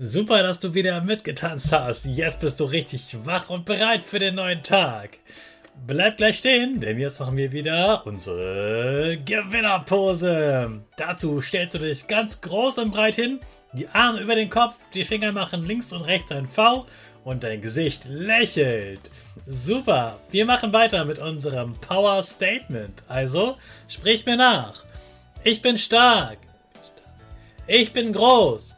Super, dass du wieder mitgetanzt hast. Jetzt bist du richtig wach und bereit für den neuen Tag. Bleib gleich stehen, denn jetzt machen wir wieder unsere Gewinnerpose. Dazu stellst du dich ganz groß und breit hin, die Arme über den Kopf, die Finger machen links und rechts ein V und dein Gesicht lächelt. Super, wir machen weiter mit unserem Power Statement. Also sprich mir nach. Ich bin stark. Ich bin groß.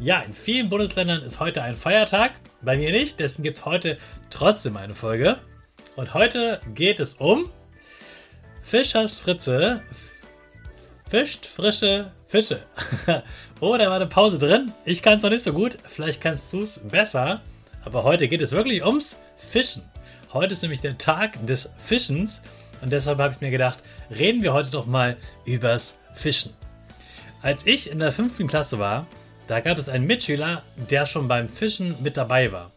Ja, in vielen Bundesländern ist heute ein Feiertag. Bei mir nicht, deswegen gibt es heute trotzdem eine Folge. Und heute geht es um Fischers Fritze fischt frische Fische. oh, da war eine Pause drin. Ich kann es noch nicht so gut. Vielleicht kannst du es besser. Aber heute geht es wirklich ums Fischen. Heute ist nämlich der Tag des Fischens. Und deshalb habe ich mir gedacht, reden wir heute doch mal übers Fischen. Als ich in der fünften Klasse war, da gab es einen Mitschüler, der schon beim Fischen mit dabei war.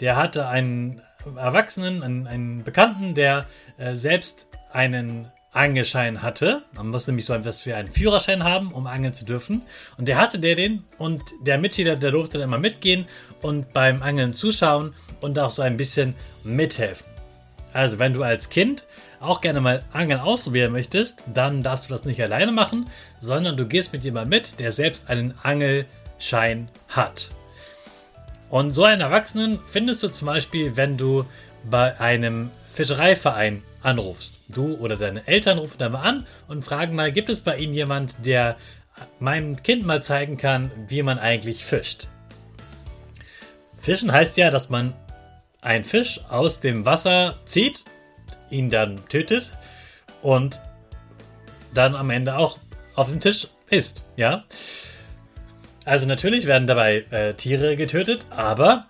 Der hatte einen Erwachsenen, einen, einen Bekannten, der äh, selbst einen Angelschein hatte. Man muss nämlich so etwas wie einen Führerschein haben, um angeln zu dürfen. Und der hatte der den und der Mitschüler, der durfte dann immer mitgehen und beim Angeln zuschauen und auch so ein bisschen mithelfen. Also wenn du als Kind auch gerne mal Angeln ausprobieren möchtest, dann darfst du das nicht alleine machen, sondern du gehst mit jemandem mit, der selbst einen Angelschein hat. Und so einen Erwachsenen findest du zum Beispiel, wenn du bei einem Fischereiverein anrufst. Du oder deine Eltern rufen da mal an und fragen mal, gibt es bei ihnen jemand, der meinem Kind mal zeigen kann, wie man eigentlich fischt. Fischen heißt ja, dass man einen Fisch aus dem Wasser zieht ihn dann tötet und dann am Ende auch auf dem Tisch isst, ja. Also natürlich werden dabei äh, Tiere getötet, aber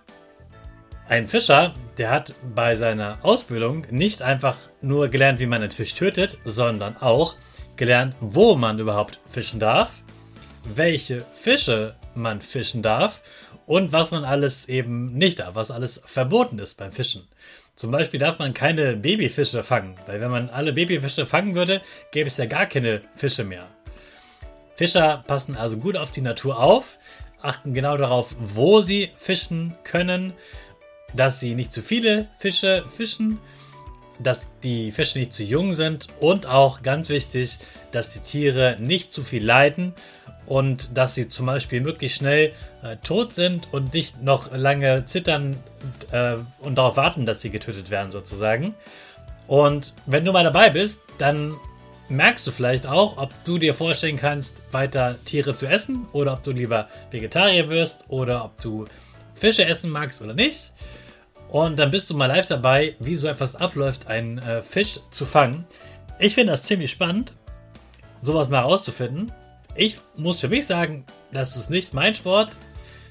ein Fischer, der hat bei seiner Ausbildung nicht einfach nur gelernt, wie man einen Fisch tötet, sondern auch gelernt, wo man überhaupt fischen darf, welche Fische man fischen darf und was man alles eben nicht darf, was alles verboten ist beim Fischen. Zum Beispiel darf man keine Babyfische fangen, weil wenn man alle Babyfische fangen würde, gäbe es ja gar keine Fische mehr. Fischer passen also gut auf die Natur auf, achten genau darauf, wo sie fischen können, dass sie nicht zu viele Fische fischen, dass die Fische nicht zu jung sind und auch ganz wichtig, dass die Tiere nicht zu viel leiden und dass sie zum Beispiel möglichst schnell äh, tot sind und nicht noch lange zittern äh, und darauf warten, dass sie getötet werden sozusagen. Und wenn du mal dabei bist, dann merkst du vielleicht auch, ob du dir vorstellen kannst, weiter Tiere zu essen oder ob du lieber Vegetarier wirst oder ob du Fische essen magst oder nicht. Und dann bist du mal live dabei, wie so etwas abläuft, einen äh, Fisch zu fangen. Ich finde das ziemlich spannend, sowas mal herauszufinden. Ich muss für mich sagen, das ist nicht mein Sport.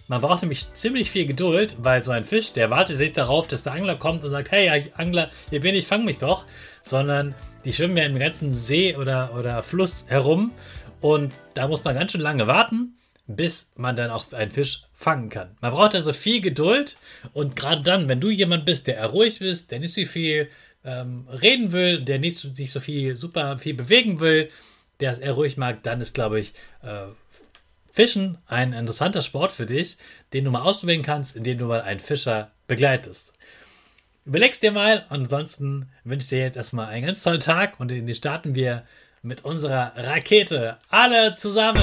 Man braucht nämlich ziemlich viel Geduld, weil so ein Fisch, der wartet nicht darauf, dass der Angler kommt und sagt, hey Angler, hier bin ich, fang mich doch, sondern die schwimmen ja im ganzen See oder, oder Fluss herum und da muss man ganz schön lange warten, bis man dann auch einen Fisch fangen kann. Man braucht also viel Geduld und gerade dann, wenn du jemand bist, der ruhig ist, der nicht so viel ähm, reden will, der nicht sich so viel, super viel bewegen will, der es eher ruhig mag, dann ist, glaube ich, äh, Fischen ein interessanter Sport für dich, den du mal ausprobieren kannst, indem du mal einen Fischer begleitest. Überlegst dir mal ansonsten wünsche ich dir jetzt erstmal einen ganz tollen Tag und den starten wir mit unserer Rakete. Alle zusammen.